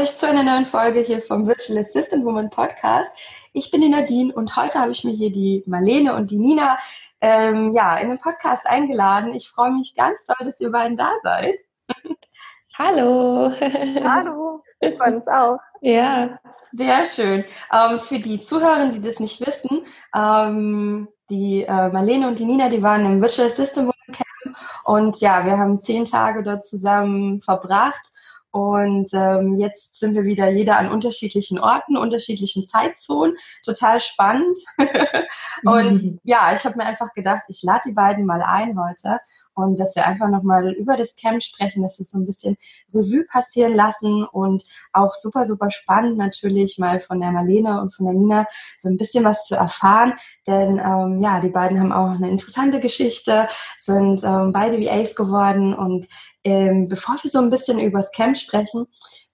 Euch zu einer neuen Folge hier vom Virtual Assistant Woman Podcast. Ich bin die Nadine und heute habe ich mir hier die Marlene und die Nina ähm, ja, in den Podcast eingeladen. Ich freue mich ganz doll, dass ihr beiden da seid. Hallo. Hallo. Wir freuen uns auch. Ja. Sehr schön. Ähm, für die Zuhörer, die das nicht wissen, ähm, die äh, Marlene und die Nina, die waren im Virtual System Camp und ja, wir haben zehn Tage dort zusammen verbracht und ähm, jetzt sind wir wieder jeder an unterschiedlichen Orten, unterschiedlichen Zeitzonen. Total spannend. und mhm. ja, ich habe mir einfach gedacht, ich lade die beiden mal ein heute und dass wir einfach nochmal über das Camp sprechen, dass wir so ein bisschen Revue passieren lassen und auch super, super spannend natürlich mal von der Marlene und von der Nina so ein bisschen was zu erfahren. Denn ähm, ja, die beiden haben auch eine interessante Geschichte, sind ähm, beide VAs geworden und ähm, bevor wir so ein bisschen über das Camp sprechen,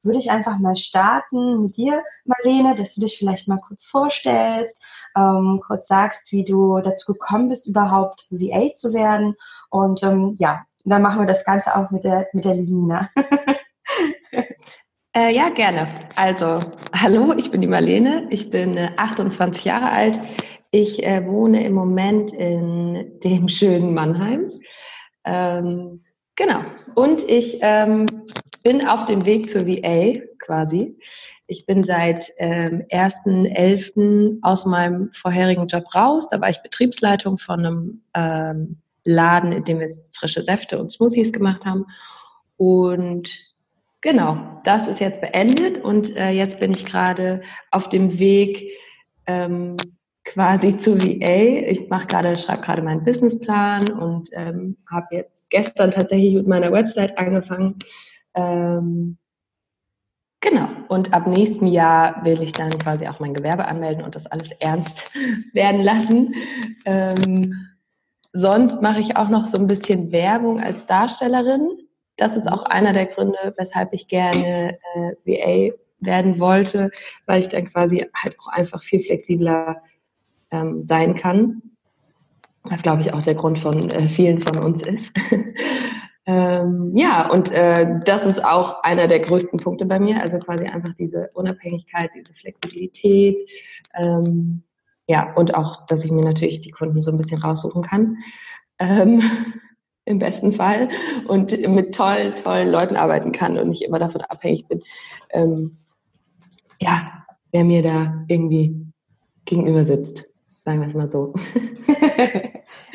würde ich einfach mal starten mit dir, Marlene, dass du dich vielleicht mal kurz vorstellst, ähm, kurz sagst, wie du dazu gekommen bist, überhaupt VA zu werden. Und ähm, ja, dann machen wir das Ganze auch mit der, mit der Nina. äh, ja, gerne. Also, hallo, ich bin die Marlene, ich bin äh, 28 Jahre alt. Ich äh, wohne im Moment in dem schönen Mannheim. Ähm, Genau. Und ich ähm, bin auf dem Weg zur VA quasi. Ich bin seit ähm, 1.11. aus meinem vorherigen Job raus. Da war ich Betriebsleitung von einem ähm, Laden, in dem wir frische Säfte und Smoothies gemacht haben. Und genau, das ist jetzt beendet und äh, jetzt bin ich gerade auf dem Weg, ähm, quasi zu VA. Ich mache gerade, schreibe gerade meinen Businessplan und ähm, habe jetzt gestern tatsächlich mit meiner Website angefangen. Ähm, genau. Und ab nächstem Jahr will ich dann quasi auch mein Gewerbe anmelden und das alles ernst werden lassen. Ähm, sonst mache ich auch noch so ein bisschen Werbung als Darstellerin. Das ist auch einer der Gründe, weshalb ich gerne äh, VA werden wollte, weil ich dann quasi halt auch einfach viel flexibler ähm, sein kann. Was, glaube ich, auch der Grund von äh, vielen von uns ist. ähm, ja, und äh, das ist auch einer der größten Punkte bei mir, also quasi einfach diese Unabhängigkeit, diese Flexibilität. Ähm, ja, und auch, dass ich mir natürlich die Kunden so ein bisschen raussuchen kann. Ähm, Im besten Fall. Und mit tollen, tollen Leuten arbeiten kann und nicht immer davon abhängig bin. Ähm, ja, wer mir da irgendwie gegenüber sitzt sagen wir es mal so.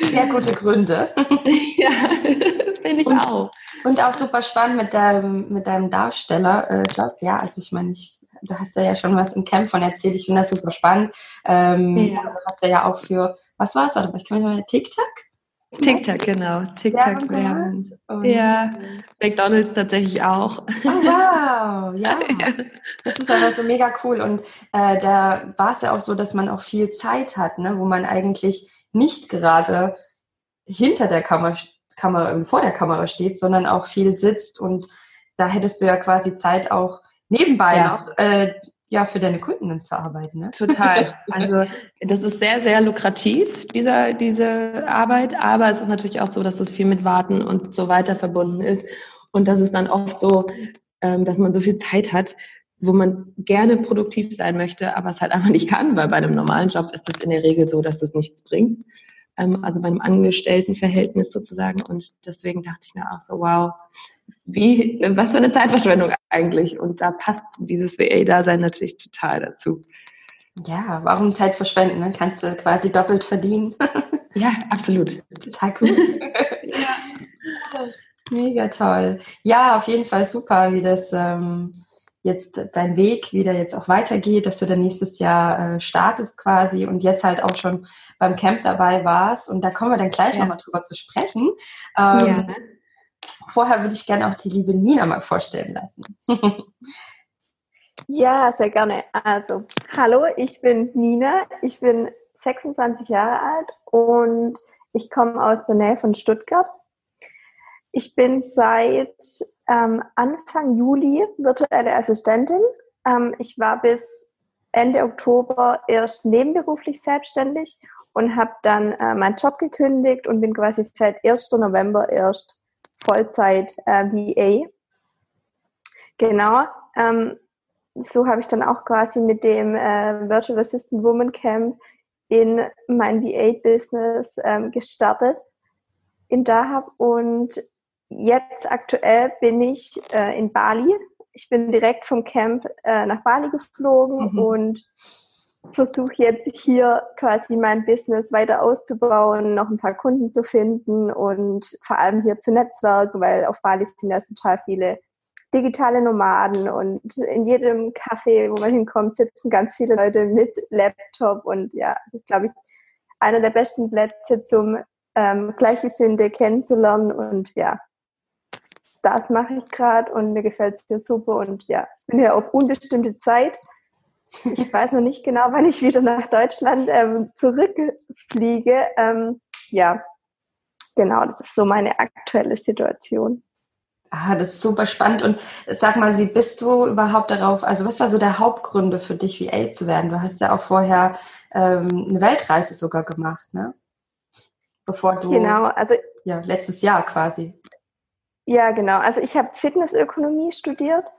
Sehr gute Gründe. ja, finde ich und, auch. Und auch super spannend mit deinem, mit deinem Darsteller. Äh, ja, also ich meine, ich, du hast ja schon was im Camp von erzählt. Ich finde das super spannend. Ähm, ja. Du hast ja auch für, was war es? Warte mal, ich kann mich mal, TikTok? TikTok, genau. TikTok Werbung. Ja, McDonalds tatsächlich auch. Oh, wow, ja. Das ist aber so mega cool. Und äh, da war es ja auch so, dass man auch viel Zeit hat, ne, wo man eigentlich nicht gerade hinter der Kamera, Kamera, vor der Kamera steht, sondern auch viel sitzt. Und da hättest du ja quasi Zeit auch nebenbei ja. noch äh, ja, für deine Kunden zu arbeiten. Ne? Total. Also das ist sehr, sehr lukrativ, dieser, diese Arbeit, aber es ist natürlich auch so, dass es viel mit Warten und so weiter verbunden ist. Und das ist dann oft so, ähm, dass man so viel Zeit hat, wo man gerne produktiv sein möchte, aber es halt einfach nicht kann, weil bei einem normalen Job ist es in der Regel so, dass es nichts bringt. Ähm, also beim Angestelltenverhältnis sozusagen. Und deswegen dachte ich mir auch so, wow, wie, was für eine Zeitverschwendung eigentlich. Und da passt dieses VA-Dasein natürlich total dazu. Ja, warum Zeit verschwenden? Ne? Kannst du quasi doppelt verdienen. ja, absolut. Total cool. ja. Mega toll. Ja, auf jeden Fall super, wie das, ähm, jetzt dein Weg wieder jetzt auch weitergeht, dass du dann nächstes Jahr äh, startest quasi und jetzt halt auch schon beim Camp dabei warst. Und da kommen wir dann gleich ja. nochmal drüber zu sprechen. Ähm, ja. Vorher würde ich gerne auch die liebe Nina mal vorstellen lassen. ja, sehr gerne. Also, hallo, ich bin Nina. Ich bin 26 Jahre alt und ich komme aus der Nähe von Stuttgart. Ich bin seit ähm, Anfang Juli virtuelle Assistentin. Ähm, ich war bis Ende Oktober erst nebenberuflich selbstständig und habe dann äh, meinen Job gekündigt und bin quasi seit 1. November erst Vollzeit äh, VA. Genau. Ähm, so habe ich dann auch quasi mit dem äh, Virtual Assistant Woman Camp in mein VA-Business ähm, gestartet in Dahab und Jetzt aktuell bin ich äh, in Bali. Ich bin direkt vom Camp äh, nach Bali geflogen mhm. und versuche jetzt hier quasi mein Business weiter auszubauen, noch ein paar Kunden zu finden und vor allem hier zu netzwerken, weil auf Bali sind ja total viele digitale Nomaden und in jedem Café, wo man hinkommt, sitzen ganz viele Leute mit Laptop und ja, das ist, glaube ich, einer der besten Plätze zum ähm, Gleichgesinnte kennenzulernen und ja, das mache ich gerade und mir gefällt es hier super und ja, ich bin hier auf unbestimmte Zeit. Ich weiß noch nicht genau, wann ich wieder nach Deutschland ähm, zurückfliege. Ähm, ja, genau, das ist so meine aktuelle Situation. Ah, das ist super spannend. Und sag mal, wie bist du überhaupt darauf? Also, was war so der Hauptgründe für dich, VA zu werden? Du hast ja auch vorher ähm, eine Weltreise sogar gemacht, ne? Bevor du. Genau, also. Ja, letztes Jahr quasi. Ja, genau. Also ich habe Fitnessökonomie studiert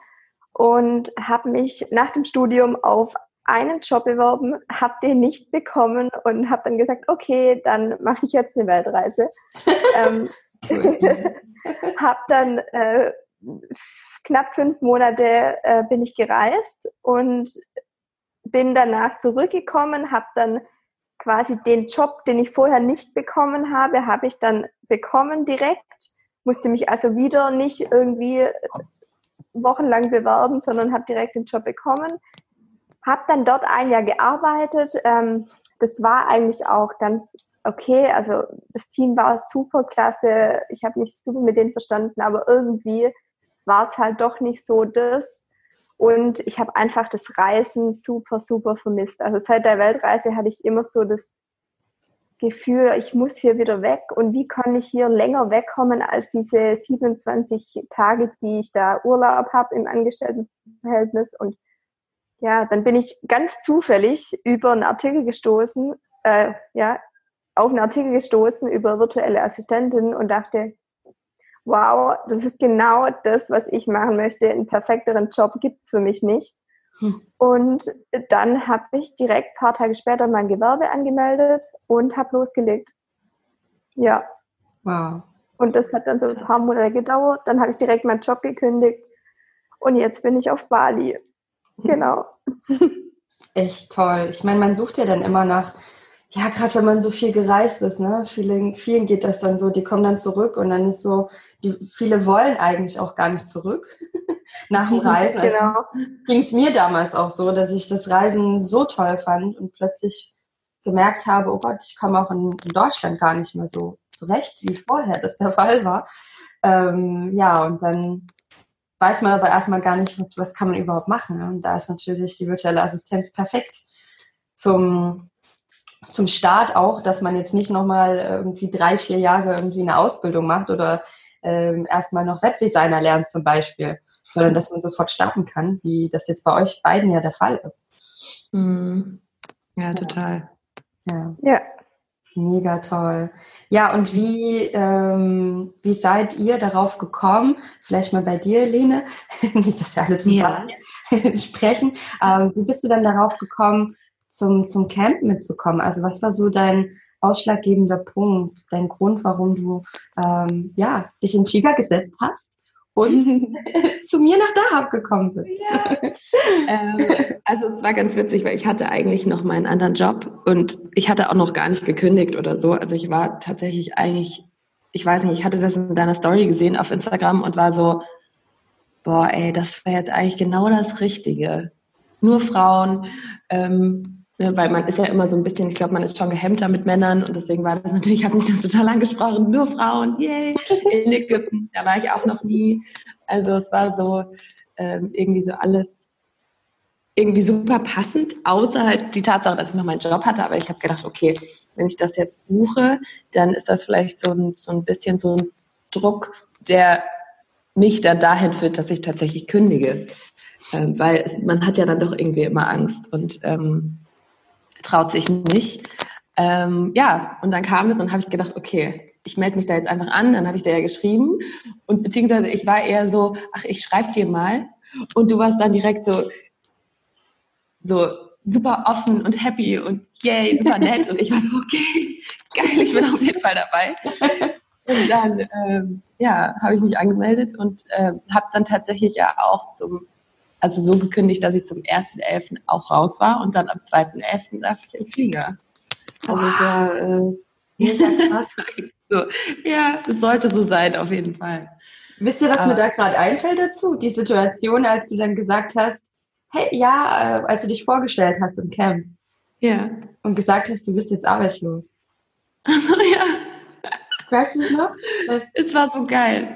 und habe mich nach dem Studium auf einen Job beworben, habe den nicht bekommen und habe dann gesagt, okay, dann mache ich jetzt eine Weltreise. ähm, habe dann äh, knapp fünf Monate äh, bin ich gereist und bin danach zurückgekommen, habe dann quasi den Job, den ich vorher nicht bekommen habe, habe ich dann bekommen direkt musste mich also wieder nicht irgendwie wochenlang bewerben, sondern habe direkt den Job bekommen. Habe dann dort ein Jahr gearbeitet. Ähm, das war eigentlich auch ganz okay. Also das Team war super klasse. Ich habe mich super mit denen verstanden, aber irgendwie war es halt doch nicht so das. Und ich habe einfach das Reisen super, super vermisst. Also seit der Weltreise hatte ich immer so das Gefühl, ich muss hier wieder weg und wie kann ich hier länger wegkommen als diese 27 Tage, die ich da Urlaub habe im Angestelltenverhältnis. Und ja, dann bin ich ganz zufällig über einen Artikel gestoßen, äh, ja, auf einen Artikel gestoßen über virtuelle Assistentinnen und dachte, wow, das ist genau das, was ich machen möchte. Einen perfekteren Job gibt's für mich nicht. Hm. Und dann habe ich direkt ein paar Tage später mein Gewerbe angemeldet und habe losgelegt. Ja. Wow. Und das hat dann so ein paar Monate gedauert. Dann habe ich direkt meinen Job gekündigt. Und jetzt bin ich auf Bali. Hm. Genau. Echt toll. Ich meine, man sucht ja dann immer nach ja, gerade wenn man so viel gereist ist, ne, vielen, vielen geht das dann so, die kommen dann zurück und dann ist so, die, viele wollen eigentlich auch gar nicht zurück nach dem mhm, Reisen. Also genau. ging es mir damals auch so, dass ich das Reisen so toll fand und plötzlich gemerkt habe, oh Gott, ich komme auch in, in Deutschland gar nicht mehr so zurecht, wie vorher das der Fall war. Ähm, ja, und dann weiß man aber erstmal gar nicht, was, was kann man überhaupt machen. Ne? Und da ist natürlich die virtuelle Assistenz perfekt zum zum Start auch, dass man jetzt nicht nochmal irgendwie drei, vier Jahre irgendwie eine Ausbildung macht oder ähm, erstmal noch Webdesigner lernt zum Beispiel, sondern dass man sofort starten kann, wie das jetzt bei euch beiden ja der Fall ist. Mhm. Ja, total. Ja. ja. Mega toll. Ja, und wie, ähm, wie seid ihr darauf gekommen? Vielleicht mal bei dir, Lene, nicht, dass wir alle zusammen ja. sprechen. Ähm, wie bist du dann darauf gekommen, zum, zum Camp mitzukommen? Also was war so dein ausschlaggebender Punkt, dein Grund, warum du ähm, ja, dich in den Flieger gesetzt hast und zu mir nach Dahab gekommen bist. Ja. ähm, also es war ganz witzig, weil ich hatte eigentlich noch meinen anderen Job und ich hatte auch noch gar nicht gekündigt oder so. Also ich war tatsächlich eigentlich, ich weiß nicht, ich hatte das in deiner Story gesehen auf Instagram und war so, boah, ey, das wäre jetzt eigentlich genau das Richtige. Nur Frauen, ähm, weil man ist ja immer so ein bisschen, ich glaube, man ist schon gehemmter mit Männern und deswegen war das natürlich, hat mich das total angesprochen, nur Frauen, yay, in Ägypten, da war ich auch noch nie. Also es war so ähm, irgendwie so alles irgendwie super passend, außer halt die Tatsache, dass ich noch meinen Job hatte, aber ich habe gedacht, okay, wenn ich das jetzt buche, dann ist das vielleicht so ein, so ein bisschen so ein Druck, der mich dann dahin führt, dass ich tatsächlich kündige. Ähm, weil man hat ja dann doch irgendwie immer Angst und ähm, traut sich nicht. Ähm, ja, und dann kam es und habe ich gedacht, okay, ich melde mich da jetzt einfach an, dann habe ich da ja geschrieben und beziehungsweise ich war eher so, ach, ich schreibe dir mal und du warst dann direkt so, so super offen und happy und yay, super nett und ich war so, okay, geil, ich bin auf jeden Fall dabei. Und dann, ähm, ja, habe ich mich angemeldet und äh, habe dann tatsächlich ja auch zum, also so gekündigt, dass ich zum 1.11. auch raus war und dann am 2.11. darf ich im Flieger. Also wow. äh, Mega krass. so, ja, es sollte so sein, auf jeden Fall. Wisst ihr, was Aber, mir da gerade einfällt dazu? Die Situation, als du dann gesagt hast, hey, ja, äh, als du dich vorgestellt hast im Camp. Ja. Und gesagt hast, du bist jetzt arbeitslos. Also, ja. Weißt du noch? Das es war so geil.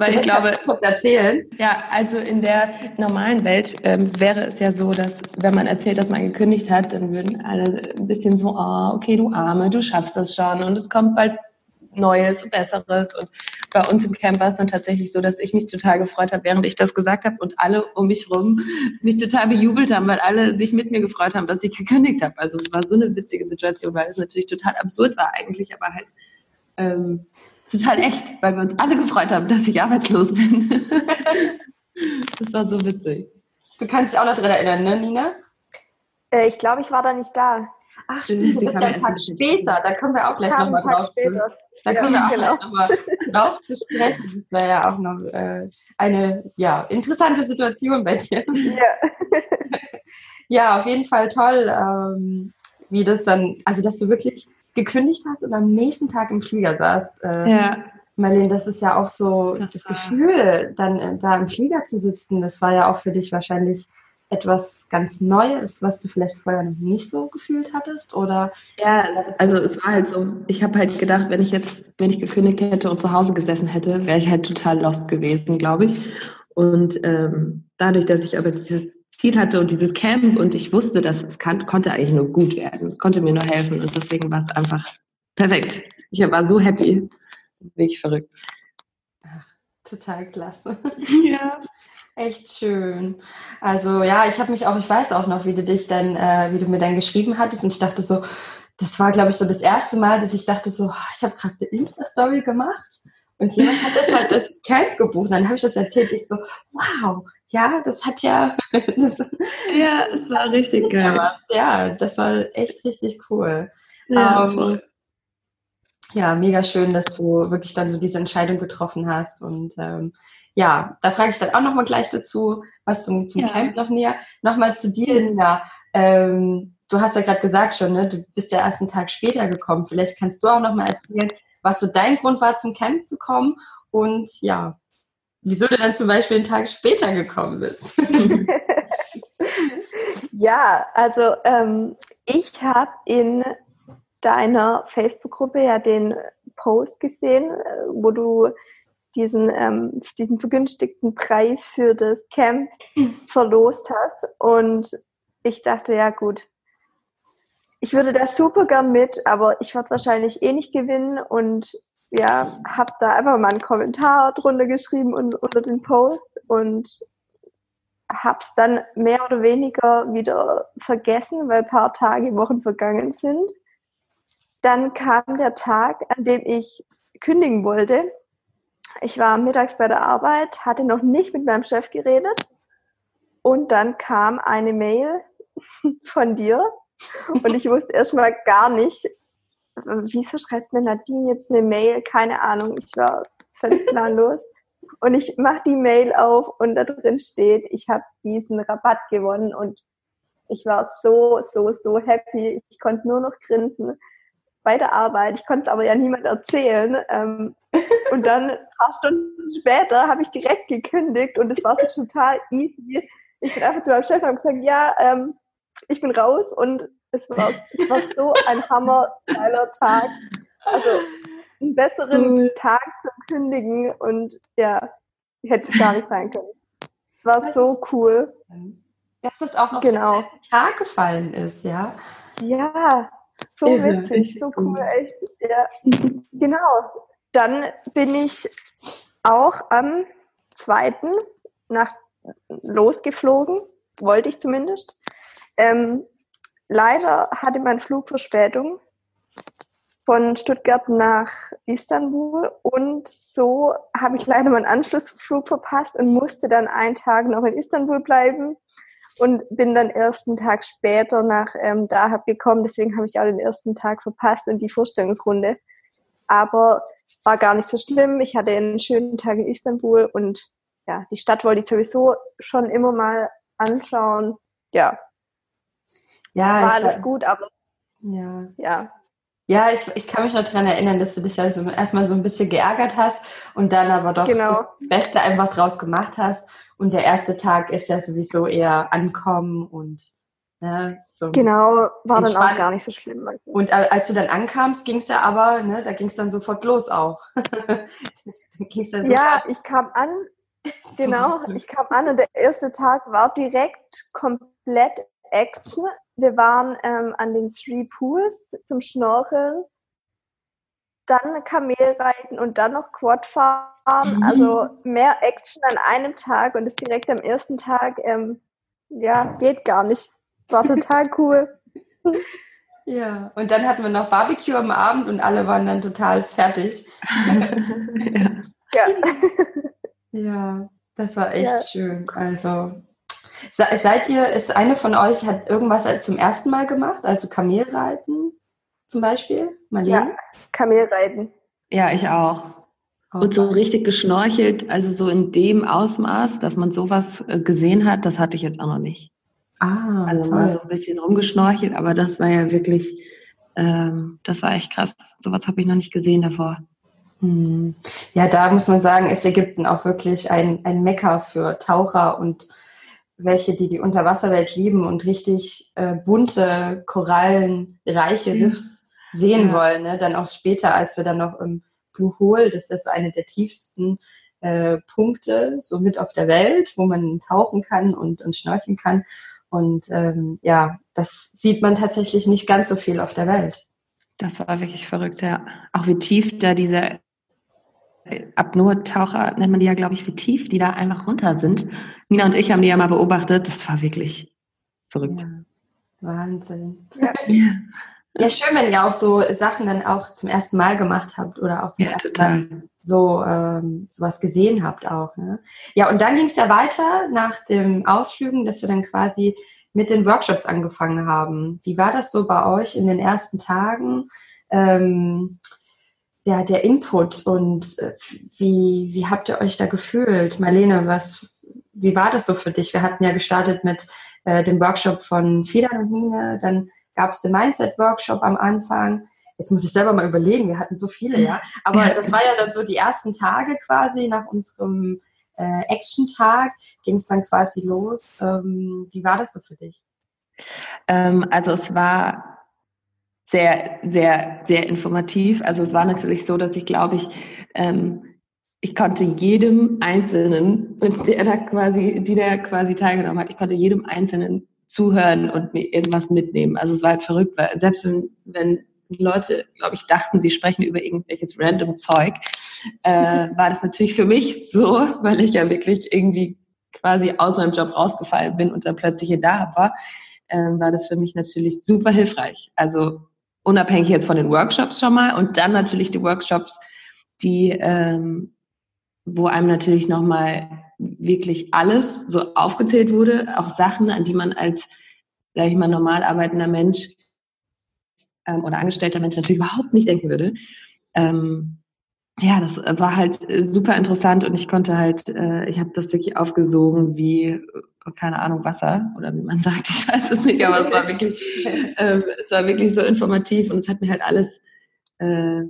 Weil ich glaube, erzählen. Ja, also in der normalen Welt ähm, wäre es ja so, dass wenn man erzählt, dass man gekündigt hat, dann würden alle ein bisschen so, oh, okay, du Arme, du schaffst das schon und es kommt bald Neues, Besseres. Und bei uns im Camp war es dann tatsächlich so, dass ich mich total gefreut habe, während ich das gesagt habe und alle um mich rum mich total bejubelt haben, weil alle sich mit mir gefreut haben, dass ich gekündigt habe. Also es war so eine witzige Situation, weil es natürlich total absurd war eigentlich, aber halt ähm, total echt, weil wir uns alle gefreut haben, dass ich arbeitslos bin. das war so witzig. Du kannst dich auch noch daran erinnern, ne, Nina? Äh, ich glaube, ich war da nicht da. Ach, stimmt, das ist ja ein Tag später. Da kommen wir auch gleich nochmal drauf. Später. Da kommen ja, wir auch genau. gleich nochmal drauf zu sprechen. Das wäre ja auch noch äh, eine ja, interessante Situation bei dir. Ja. ja, auf jeden Fall toll, ähm, wie das dann, also dass du wirklich gekündigt hast und am nächsten Tag im Flieger saßt. Äh, ja. Marlene, das ist ja auch so das, das Gefühl, dann äh, da im Flieger zu sitzen, das war ja auch für dich wahrscheinlich etwas ganz Neues, was du vielleicht vorher noch nicht so gefühlt hattest? Oder ja, also es war halt so, ich habe halt gedacht, wenn ich jetzt, wenn ich gekündigt hätte und zu Hause gesessen hätte, wäre ich halt total lost gewesen, glaube ich. Und ähm, dadurch, dass ich aber dieses Ziel hatte und dieses Camp und ich wusste, dass es kann, konnte eigentlich nur gut werden. Es konnte mir nur helfen und deswegen war es einfach perfekt. Ich war so happy. Wirklich verrückt. Ach, total klasse. Ja. Echt schön. Also ja, ich habe mich auch, ich weiß auch noch, wie du dich dann, äh, wie du mir dann geschrieben hattest und ich dachte so, das war glaube ich so das erste Mal, dass ich dachte so, ah, ich habe gerade eine Insta-Story gemacht und jemand hat das halt das Camp gebucht. Und dann habe ich das erzählt, ich so, wow, ja, das hat ja. Das, ja, es war richtig geil. Was. Ja, das war echt richtig cool. Ja, ähm, ja, mega schön, dass du wirklich dann so diese Entscheidung getroffen hast. Und ähm, ja, da frage ich dann auch nochmal gleich dazu, was zum, zum ja. Camp noch näher. Nochmal zu dir, Nina. Ähm, du hast ja gerade gesagt schon, ne, du bist ja erst einen Tag später gekommen. Vielleicht kannst du auch nochmal erzählen, was so dein Grund war, zum Camp zu kommen. Und ja, wieso du dann zum Beispiel einen Tag später gekommen bist. ja, also ähm, ich habe in deiner Facebook-Gruppe ja den Post gesehen, äh, wo du diesen, ähm, diesen vergünstigten Preis für das Camp verlost hast. Und ich dachte, ja gut, ich würde da super gern mit, aber ich werde wahrscheinlich eh nicht gewinnen und ja, habe da einfach mal einen Kommentar drunter geschrieben und, unter den Post und habe es dann mehr oder weniger wieder vergessen, weil ein paar Tage, Wochen vergangen sind. Dann kam der Tag, an dem ich kündigen wollte. Ich war mittags bei der Arbeit, hatte noch nicht mit meinem Chef geredet und dann kam eine Mail von dir und ich wusste erstmal gar nicht, wieso schreibt mir Nadine jetzt eine Mail? Keine Ahnung, ich war völlig planlos. Und ich mache die Mail auf und da drin steht, ich habe diesen Rabatt gewonnen und ich war so, so, so happy. Ich konnte nur noch grinsen. bei der Arbeit. Ich konnte es aber ja niemand erzählen. Ähm, und dann ein paar Stunden später habe ich direkt gekündigt und es war so total easy. Ich bin einfach zu meinem Chef und habe gesagt, ja, ähm, ich bin raus und es war, es war so ein hammergeiler Tag. Also einen besseren cool. Tag zum Kündigen und ja, hätte es gar nicht sein können. Es war so cool. Dass das auch noch genau. Tag gefallen ist, ja? Ja, so Irre, witzig, so cool, gut. echt. Ja. genau. Dann bin ich auch am zweiten nach losgeflogen, wollte ich zumindest. Ähm, leider hatte mein Flug Verspätung von Stuttgart nach Istanbul und so habe ich leider meinen Anschlussflug verpasst und musste dann einen Tag noch in Istanbul bleiben und bin dann ersten Tag später nach ähm, Dahab gekommen. Deswegen habe ich auch den ersten Tag verpasst und die Vorstellungsrunde. Aber war gar nicht so schlimm. Ich hatte einen schönen Tag in Istanbul und ja, die Stadt wollte ich sowieso schon immer mal anschauen. Ja, ja, war alles gut, aber ja. ja. Ja, ich, ich kann mich noch daran erinnern, dass du dich also erstmal so ein bisschen geärgert hast und dann aber doch genau. das Beste einfach draus gemacht hast. Und der erste Tag ist ja sowieso eher ankommen und ne, so. Genau, war dann auch gar nicht so schlimm. Und als du dann ankamst, ging es ja aber, ne, da ging es dann sofort los auch. ja, ich kam an, genau, ich kam an und der erste Tag war direkt komplett Action. Wir waren ähm, an den Three Pools zum Schnorcheln, dann Kamelreiten und dann noch Quadfahren. Mhm. Also mehr Action an einem Tag und das direkt am ersten Tag, ähm, ja, geht gar nicht. War total cool. Ja, und dann hatten wir noch Barbecue am Abend und alle waren dann total fertig. ja. ja. Ja, das war echt ja. schön. Also Seid ihr, ist eine von euch, hat irgendwas zum ersten Mal gemacht? Also Kamelreiten zum Beispiel? Marlene? Ja, Kamelreiten. Ja, ich auch. Okay. Und so richtig geschnorchelt, also so in dem Ausmaß, dass man sowas äh, gesehen hat, das hatte ich jetzt auch noch nicht. Ah, also toll. mal so ein bisschen rumgeschnorchelt, aber das war ja wirklich, ähm, das war echt krass. Sowas habe ich noch nicht gesehen davor. Hm. Ja, da muss man sagen, ist Ägypten auch wirklich ein, ein Mecker für Taucher und welche, die die Unterwasserwelt lieben und richtig äh, bunte, korallenreiche mhm. Riffs mhm. sehen ja. wollen. Ne? Dann auch später, als wir dann noch im Blue Hole, das ist so eine der tiefsten äh, Punkte, so mit auf der Welt, wo man tauchen kann und, und schnorcheln kann. Und ähm, ja, das sieht man tatsächlich nicht ganz so viel auf der Welt. Das war wirklich verrückt, ja. Auch wie tief da diese Apnoe-Taucher, nennt man die ja, glaube ich, wie tief die da einfach runter sind. Nina und ich haben die ja mal beobachtet. Das war wirklich verrückt. Ja, Wahnsinn. Ja. ja. schön, wenn ihr auch so Sachen dann auch zum ersten Mal gemacht habt oder auch zum ja, ersten total. Mal so ähm, sowas gesehen habt auch. Ne? Ja, und dann ging es ja weiter nach dem Ausflügen, dass wir dann quasi mit den Workshops angefangen haben. Wie war das so bei euch in den ersten Tagen? Ähm, ja, der Input und äh, wie, wie habt ihr euch da gefühlt? Marlene, was, wie war das so für dich? Wir hatten ja gestartet mit äh, dem Workshop von Fidan und Nine, dann gab es den Mindset-Workshop am Anfang. Jetzt muss ich selber mal überlegen, wir hatten so viele, ja. Aber das war ja dann so die ersten Tage quasi nach unserem äh, Action-Tag, ging es dann quasi los. Ähm, wie war das so für dich? Ähm, also es war sehr, sehr, sehr informativ. Also es war natürlich so, dass ich glaube ich, ähm, ich konnte jedem Einzelnen, der da quasi, die da quasi teilgenommen hat, ich konnte jedem Einzelnen zuhören und mir irgendwas mitnehmen. Also es war halt verrückt, weil selbst wenn, wenn Leute, glaube ich, dachten, sie sprechen über irgendwelches random Zeug, äh, war das natürlich für mich so, weil ich ja wirklich irgendwie quasi aus meinem Job rausgefallen bin und dann plötzlich hier da war, äh, war das für mich natürlich super hilfreich. Also unabhängig jetzt von den Workshops schon mal und dann natürlich die Workshops, die, ähm, wo einem natürlich nochmal wirklich alles so aufgezählt wurde, auch Sachen, an die man als, sage ich mal, normal arbeitender Mensch ähm, oder angestellter Mensch natürlich überhaupt nicht denken würde. Ähm, ja, das war halt äh, super interessant und ich konnte halt, äh, ich habe das wirklich aufgesogen wie, keine Ahnung, Wasser oder wie man sagt, ich weiß es nicht, aber es war wirklich, ähm, es war wirklich so informativ und es hat mir halt alles äh,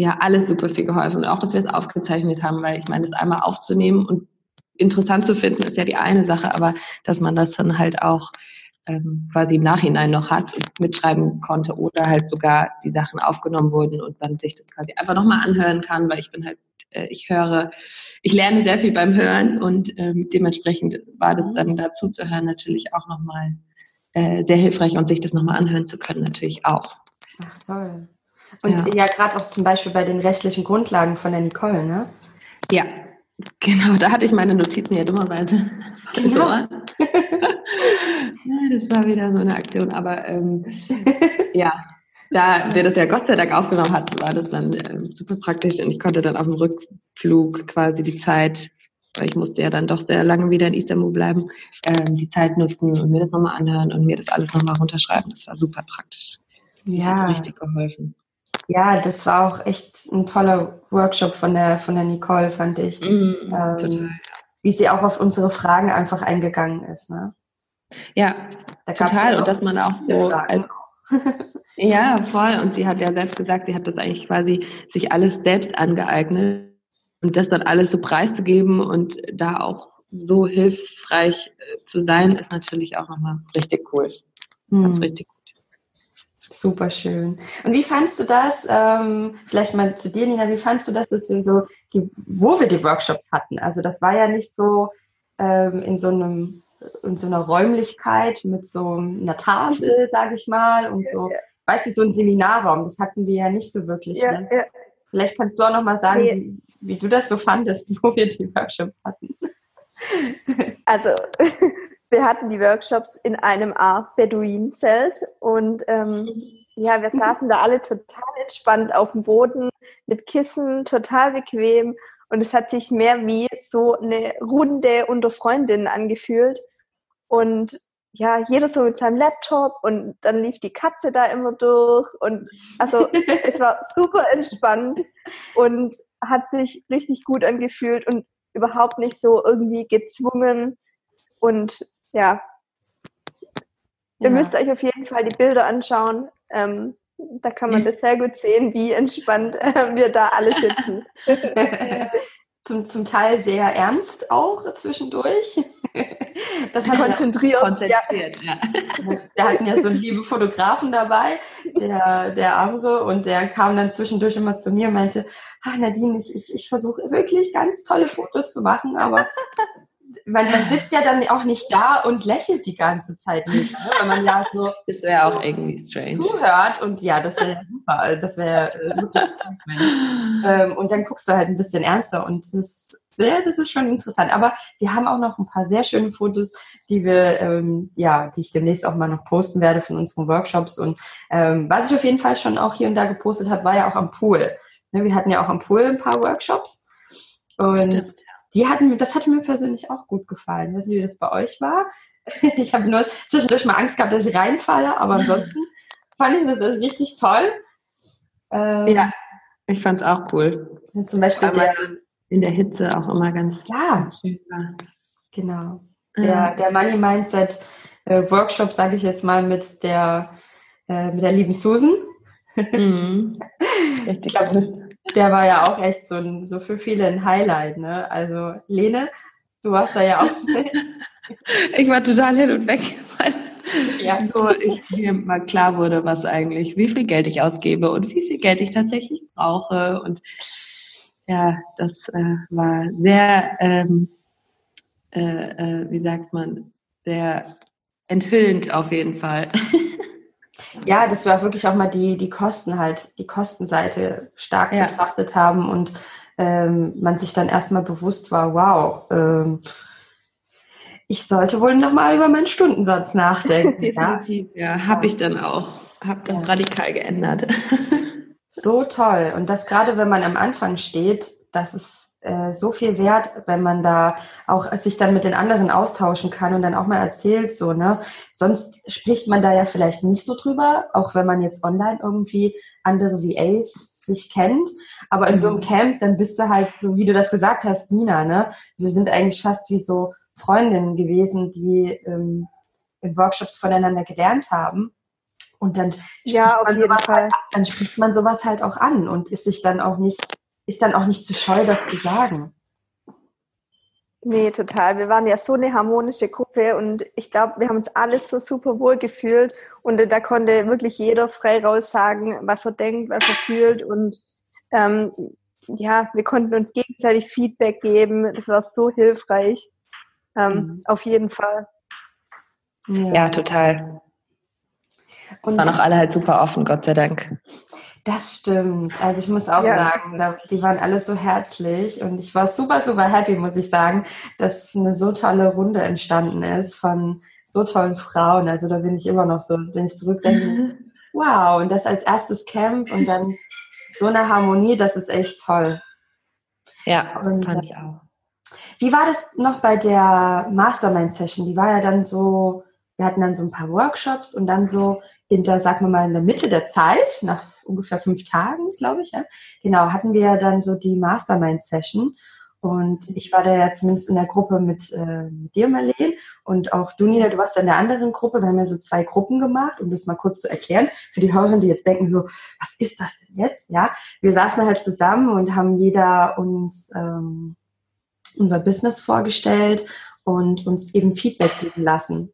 ja alles super viel geholfen. Und auch, dass wir es aufgezeichnet haben, weil ich meine, das einmal aufzunehmen und interessant zu finden, ist ja die eine Sache, aber dass man das dann halt auch ähm, quasi im Nachhinein noch hat und mitschreiben konnte oder halt sogar die Sachen aufgenommen wurden und man sich das quasi einfach nochmal anhören kann, weil ich bin halt, äh, ich höre, ich lerne sehr viel beim Hören und ähm, dementsprechend war das dann dazu zu hören natürlich auch nochmal äh, sehr hilfreich und sich das nochmal anhören zu können natürlich auch. Ach toll. Und ja, ja gerade auch zum Beispiel bei den rechtlichen Grundlagen von der Nicole, ne? Ja, Genau, da hatte ich meine Notizen ja dummerweise genau. das war wieder so eine Aktion, aber ähm, ja, da wir das ja Gott sei Dank aufgenommen hatten, war das dann äh, super praktisch und ich konnte dann auf dem Rückflug quasi die Zeit, weil ich musste ja dann doch sehr lange wieder in Istanbul bleiben, ähm, die Zeit nutzen und mir das nochmal anhören und mir das alles nochmal runterschreiben. Das war super praktisch. Das ja. hat richtig geholfen. Ja, das war auch echt ein toller Workshop von der, von der Nicole, fand ich. Mm, ähm, total. Wie sie auch auf unsere Fragen einfach eingegangen ist. Ne? Ja, da total. Und dass man auch so als, ja, voll. Und sie hat ja selbst gesagt, sie hat das eigentlich quasi sich alles selbst angeeignet. Und das dann alles so preiszugeben und da auch so hilfreich äh, zu sein, ist natürlich auch nochmal richtig cool. Ganz richtig Super schön. Und wie fandst du das, ähm, vielleicht mal zu dir, Nina, wie fandst du das, dass wir so, die, wo wir die Workshops hatten? Also das war ja nicht so ähm, in so einem in so einer Räumlichkeit mit so einer Tafel, sage ich mal, und so, ja, ja. weißt du, so ein Seminarraum, das hatten wir ja nicht so wirklich. Ja, ne? Vielleicht kannst du auch noch mal sagen, wie, wie du das so fandest, wo wir die Workshops hatten. Also wir hatten die Workshops in einem Art Beduinenzelt und ähm, ja, wir saßen da alle total entspannt auf dem Boden mit Kissen, total bequem und es hat sich mehr wie so eine Runde unter Freundinnen angefühlt und ja, jeder so mit seinem Laptop und dann lief die Katze da immer durch und also es war super entspannt und hat sich richtig gut angefühlt und überhaupt nicht so irgendwie gezwungen und ja, ihr ja. müsst euch auf jeden Fall die Bilder anschauen. Ähm, da kann man das sehr gut sehen, wie entspannt äh, wir da alle sitzen. zum, zum Teil sehr ernst auch zwischendurch. Das hat konzentriert. konzentriert ja. Wir hatten ja so einen lieben Fotografen dabei, der, der Amre, und der kam dann zwischendurch immer zu mir und meinte, ah, Nadine, ich, ich, ich versuche wirklich ganz tolle Fotos zu machen, aber man, man sitzt ja dann auch nicht da und lächelt die ganze Zeit nicht, ne? weil man ja so das wäre auch irgendwie strange. zuhört und ja, das wäre super, das wäre äh, ähm, und dann guckst du halt ein bisschen ernster und das, ja, das ist schon interessant. Aber wir haben auch noch ein paar sehr schöne Fotos, die wir, ähm, ja, die ich demnächst auch mal noch posten werde von unseren Workshops und ähm, was ich auf jeden Fall schon auch hier und da gepostet habe, war ja auch am Pool. Ne, wir hatten ja auch am Pool ein paar Workshops und Stimmt die hatten, das hatte mir persönlich auch gut gefallen. Weißt du, wie das bei euch war? Ich habe nur zwischendurch mal Angst gehabt, dass ich reinfalle, aber ansonsten fand ich das richtig toll. Ähm, ja, ich fand es auch cool. Zum Beispiel der, in der Hitze auch immer ganz, ja, ganz schön war. Genau. Der, der Money Mindset äh, Workshop, sage ich jetzt mal, mit der, äh, mit der lieben Susan. Mhm. ich glaube, der war ja auch echt so, ein, so für viele ein Highlight. Ne? Also Lene, du warst da ja auch. ich war total hin und weg, ja. so ich, mir mal klar wurde, was eigentlich, wie viel Geld ich ausgebe und wie viel Geld ich tatsächlich brauche. Und ja, das äh, war sehr, ähm, äh, äh, wie sagt man, sehr enthüllend auf jeden Fall. ja, dass wir wirklich auch mal die, die Kosten halt, die Kostenseite stark ja. betrachtet haben und ähm, man sich dann erstmal bewusst war, wow, ähm, ich sollte wohl nochmal über meinen Stundensatz nachdenken. Definitiv, ja, ja habe ich dann auch. Habe das ja. radikal geändert. so toll. Und das gerade, wenn man am Anfang steht, das ist äh, so viel wert, wenn man da auch sich dann mit den anderen austauschen kann und dann auch mal erzählt, so, ne? Sonst spricht man da ja vielleicht nicht so drüber, auch wenn man jetzt online irgendwie andere VAs sich kennt. Aber in so einem mhm. Camp, dann bist du halt so, wie du das gesagt hast, Nina, ne? Wir sind eigentlich fast wie so Freundinnen gewesen, die ähm, in Workshops voneinander gelernt haben. Und dann ja, auf jeden Fall. Halt, dann spricht man sowas halt auch an und ist sich dann auch nicht, ist dann auch nicht zu scheu, das zu sagen. Nee, total. Wir waren ja so eine harmonische Gruppe und ich glaube, wir haben uns alles so super wohl gefühlt und da konnte wirklich jeder frei raus sagen, was er denkt, was er fühlt und ähm, ja, wir konnten uns gegenseitig Feedback geben. Das war so hilfreich. Ähm, mhm. Auf jeden Fall. Ja, ja total. Und waren auch alle halt super offen, Gott sei Dank. Das stimmt. Also ich muss auch ja. sagen, die waren alle so herzlich und ich war super, super happy, muss ich sagen, dass eine so tolle Runde entstanden ist von so tollen Frauen. Also da bin ich immer noch so, wenn ich zurückdenke, wow, und das als erstes Camp und dann so eine Harmonie, das ist echt toll. Ja, und, fand ich auch. Wie war das noch bei der Mastermind-Session? Die war ja dann so, wir hatten dann so ein paar Workshops und dann so in der, sagen wir mal, in der Mitte der Zeit, nach ungefähr fünf Tagen, glaube ich, ja, genau, hatten wir ja dann so die Mastermind-Session. Und ich war da ja zumindest in der Gruppe mit, äh, mit dir, Marlene, und auch du, Nina, du warst in der anderen Gruppe. Wir haben ja so zwei Gruppen gemacht, um das mal kurz zu erklären. Für die Hörerinnen, die jetzt denken so, was ist das denn jetzt? Ja, wir saßen halt zusammen und haben jeder uns ähm, unser Business vorgestellt und uns eben Feedback geben lassen.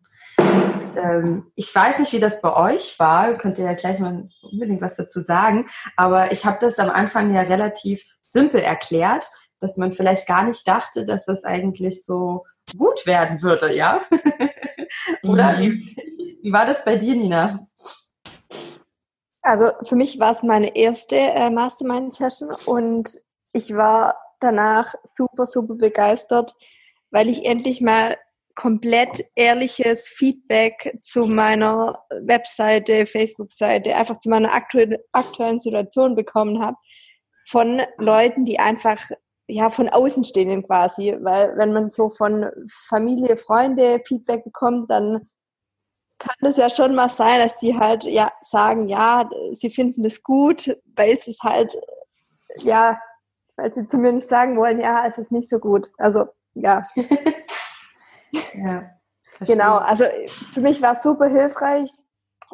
Ähm, ich weiß nicht, wie das bei euch war. Könnt ihr ja gleich mal unbedingt was dazu sagen. Aber ich habe das am Anfang ja relativ simpel erklärt dass man vielleicht gar nicht dachte, dass das eigentlich so gut werden würde, ja? Oder mhm. wie, wie, war das bei dir, Nina? Also für mich war es meine erste äh, Mastermind-Session und ich war danach super, super begeistert, weil ich endlich mal komplett ehrliches Feedback zu meiner Webseite, Facebook-Seite, einfach zu meiner aktuellen Situation bekommen habe von Leuten, die einfach ja, von Außenstehenden quasi, weil wenn man so von Familie, Freunde Feedback bekommt, dann kann es ja schon mal sein, dass die halt ja sagen, ja, sie finden das gut, weil es ist halt, ja, weil sie zu sagen wollen, ja, es ist nicht so gut. Also, ja. ja genau, also für mich war es super hilfreich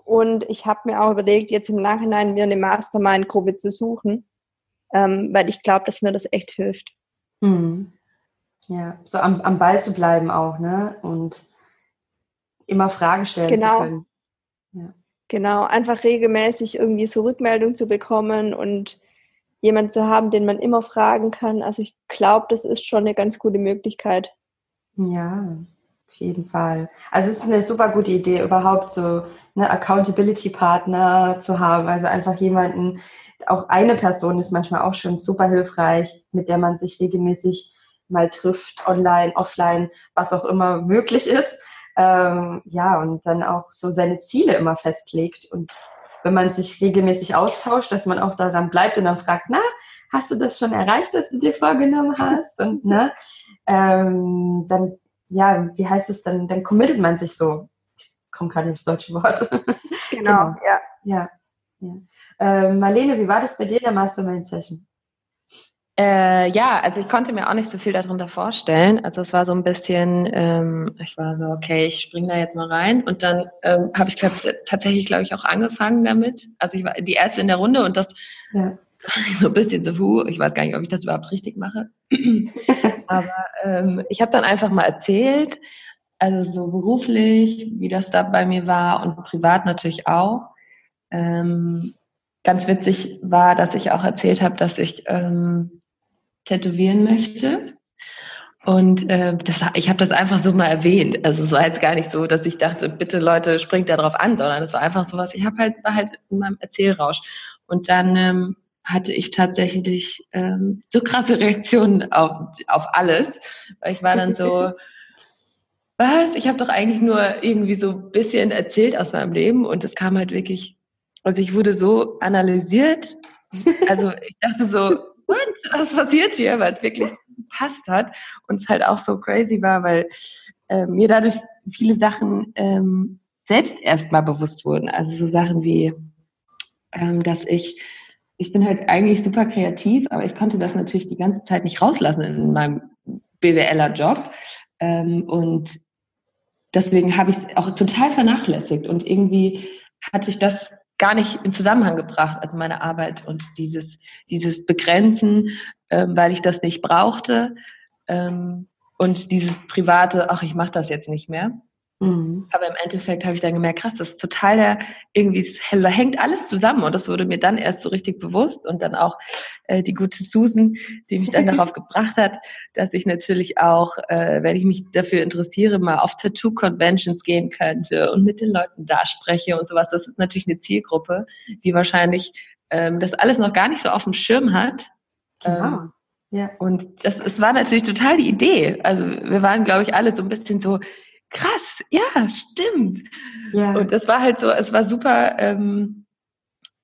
und ich habe mir auch überlegt, jetzt im Nachhinein mir eine Mastermind-Gruppe zu suchen ähm, weil ich glaube, dass mir das echt hilft. Mhm. Ja, so am, am Ball zu bleiben auch, ne? Und immer Fragen stellen genau. zu können. Ja. Genau, einfach regelmäßig irgendwie so Rückmeldung zu bekommen und jemanden zu haben, den man immer fragen kann. Also ich glaube, das ist schon eine ganz gute Möglichkeit. Ja, auf jeden Fall. Also es ist eine super gute Idee, überhaupt so eine Accountability-Partner zu haben. Also einfach jemanden, auch eine Person ist manchmal auch schon super hilfreich, mit der man sich regelmäßig mal trifft, online, offline, was auch immer möglich ist. Ähm, ja, und dann auch so seine Ziele immer festlegt. Und wenn man sich regelmäßig austauscht, dass man auch daran bleibt und dann fragt, na, hast du das schon erreicht, was du dir vorgenommen hast? Und ne, ähm, dann, ja, wie heißt es dann, dann committet man sich so. Ich komme gerade ins deutsche Wort. Genau, genau. ja. Ja. ja. Äh, Marlene, wie war das bei dir in der Mastermind-Session? Äh, ja, also ich konnte mir auch nicht so viel darunter vorstellen. Also es war so ein bisschen, ähm, ich war so, okay, ich springe da jetzt mal rein. Und dann ähm, habe ich glaub, tatsächlich, glaube ich, auch angefangen damit. Also ich war die erste in der Runde und das ja. so ein bisschen so, hu, ich weiß gar nicht, ob ich das überhaupt richtig mache. Aber ähm, ich habe dann einfach mal erzählt, also so beruflich, wie das da bei mir war und privat natürlich auch. Ähm, ganz witzig war, dass ich auch erzählt habe, dass ich ähm, tätowieren möchte. Und äh, das, ich habe das einfach so mal erwähnt. Also es war jetzt gar nicht so, dass ich dachte, bitte Leute, springt da drauf an, sondern es war einfach so was, ich habe halt, war halt in meinem Erzählrausch. Und dann ähm, hatte ich tatsächlich ähm, so krasse Reaktionen auf, auf alles. Weil ich war dann so, was? Ich habe doch eigentlich nur irgendwie so ein bisschen erzählt aus meinem Leben und es kam halt wirklich also ich wurde so analysiert. Also ich dachte so, what? was passiert hier? Weil es wirklich gepasst hat und es halt auch so crazy war, weil äh, mir dadurch viele Sachen ähm, selbst erstmal bewusst wurden. Also so Sachen wie, ähm, dass ich, ich bin halt eigentlich super kreativ, aber ich konnte das natürlich die ganze Zeit nicht rauslassen in meinem BWLer-Job. Ähm, und deswegen habe ich es auch total vernachlässigt und irgendwie hat sich das gar nicht in Zusammenhang gebracht, also meine Arbeit und dieses, dieses Begrenzen, ähm, weil ich das nicht brauchte ähm, und dieses private, ach, ich mache das jetzt nicht mehr. Mhm. Aber im Endeffekt habe ich dann gemerkt, krass, das ist total der, irgendwie, hängt alles zusammen und das wurde mir dann erst so richtig bewusst und dann auch äh, die gute Susan, die mich dann darauf gebracht hat, dass ich natürlich auch, äh, wenn ich mich dafür interessiere, mal auf Tattoo-Conventions gehen könnte und mit den Leuten da spreche und sowas. Das ist natürlich eine Zielgruppe, die wahrscheinlich ähm, das alles noch gar nicht so auf dem Schirm hat. Ähm, ja. Und das, es war natürlich total die Idee. Also wir waren, glaube ich, alle so ein bisschen so, krass, ja, stimmt. Ja. Und das war halt so, es war super, ähm,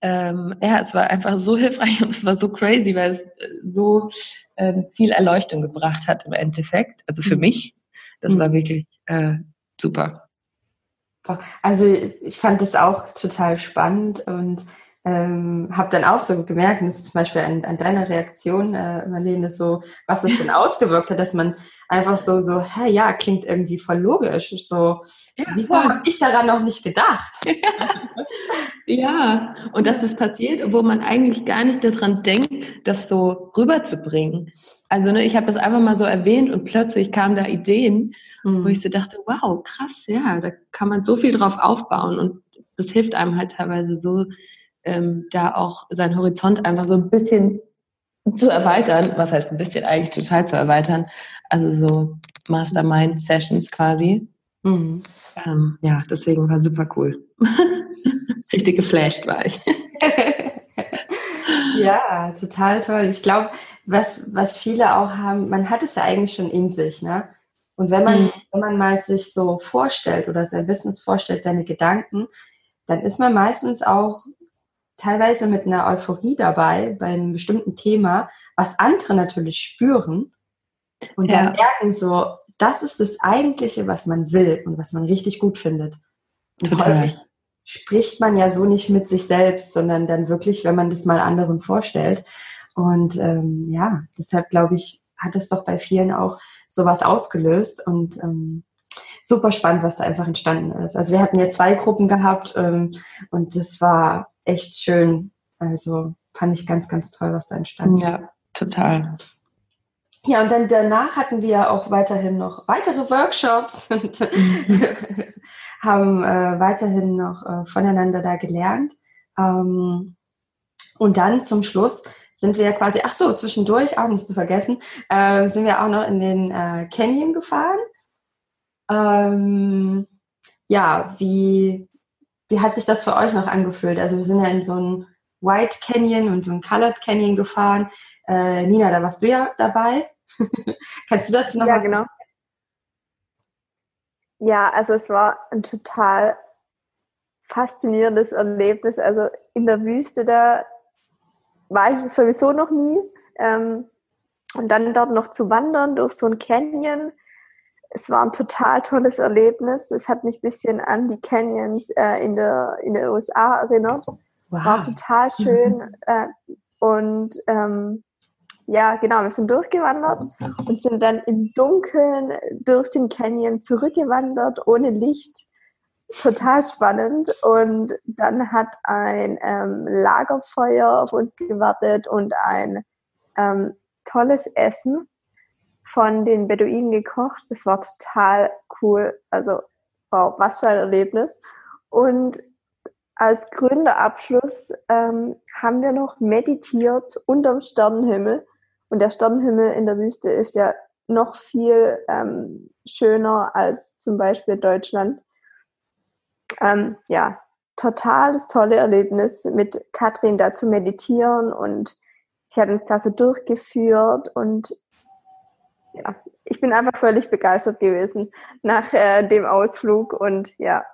ähm, ja, es war einfach so hilfreich und es war so crazy, weil es äh, so ähm, viel Erleuchtung gebracht hat im Endeffekt. Also für mhm. mich, das mhm. war wirklich äh, super. Also ich fand das auch total spannend und ähm, habe dann auch so gemerkt, und das ist zum Beispiel an, an deiner Reaktion, äh, Marlene, so, was es denn ausgewirkt hat, dass man einfach so, so, hä, ja, klingt irgendwie voll logisch. So, ja, wieso habe ich daran noch nicht gedacht? ja, und dass das passiert, obwohl man eigentlich gar nicht daran denkt, das so rüberzubringen. Also ne, ich habe das einfach mal so erwähnt und plötzlich kamen da Ideen, mhm. wo ich so dachte, wow, krass, ja, da kann man so viel drauf aufbauen und das hilft einem halt teilweise so, ähm, da auch seinen Horizont einfach so ein bisschen zu erweitern. Was heißt ein bisschen eigentlich total zu erweitern? Also so Mastermind-Sessions quasi. Mhm. Ähm, ja, deswegen war super cool. Richtig geflasht war ich. ja, total toll. Ich glaube, was, was viele auch haben, man hat es ja eigentlich schon in sich, ne? Und wenn man, mhm. wenn man mal sich so vorstellt oder sein Business vorstellt, seine Gedanken, dann ist man meistens auch teilweise mit einer Euphorie dabei bei einem bestimmten Thema, was andere natürlich spüren und ja. dann merken so, das ist das Eigentliche, was man will und was man richtig gut findet. Und Total. häufig spricht man ja so nicht mit sich selbst, sondern dann wirklich, wenn man das mal anderen vorstellt. Und ähm, ja, deshalb glaube ich, hat es doch bei vielen auch sowas ausgelöst und ähm, super spannend, was da einfach entstanden ist. Also wir hatten ja zwei Gruppen gehabt ähm, und das war echt schön. Also fand ich ganz, ganz toll, was da entstanden ist. Ja, total. Ja, und dann danach hatten wir auch weiterhin noch weitere Workshops und mhm. haben äh, weiterhin noch äh, voneinander da gelernt. Ähm, und dann zum Schluss sind wir quasi, ach so, zwischendurch, auch nicht zu vergessen, äh, sind wir auch noch in den äh, Canyon gefahren. Ähm, ja, wie, wie hat sich das für euch noch angefühlt? Also wir sind ja in so ein White Canyon und so ein Colored Canyon gefahren. Äh, Nina, da warst du ja dabei. Kannst du dazu noch ja, was genau. Ja, also es war ein total faszinierendes Erlebnis. Also in der Wüste, da war ich sowieso noch nie. Ähm, und dann dort noch zu wandern durch so ein Canyon. Es war ein total tolles Erlebnis. Es hat mich ein bisschen an die Canyons äh, in, der, in den USA erinnert. Wow. War total schön. äh, und ähm, ja, genau, wir sind durchgewandert und sind dann im Dunkeln durch den Canyon zurückgewandert, ohne Licht. Total spannend. Und dann hat ein ähm, Lagerfeuer auf uns gewartet und ein ähm, tolles Essen von den Beduinen gekocht. Das war total cool. Also, wow, was für ein Erlebnis. Und als Gründerabschluss ähm, haben wir noch meditiert unterm Sternenhimmel. Und der Sternenhimmel in der Wüste ist ja noch viel ähm, schöner als zum Beispiel Deutschland. Ähm, ja, totales tolle Erlebnis mit Katrin da zu meditieren und sie hat uns da so durchgeführt und ja, ich bin einfach völlig begeistert gewesen nach äh, dem Ausflug und ja.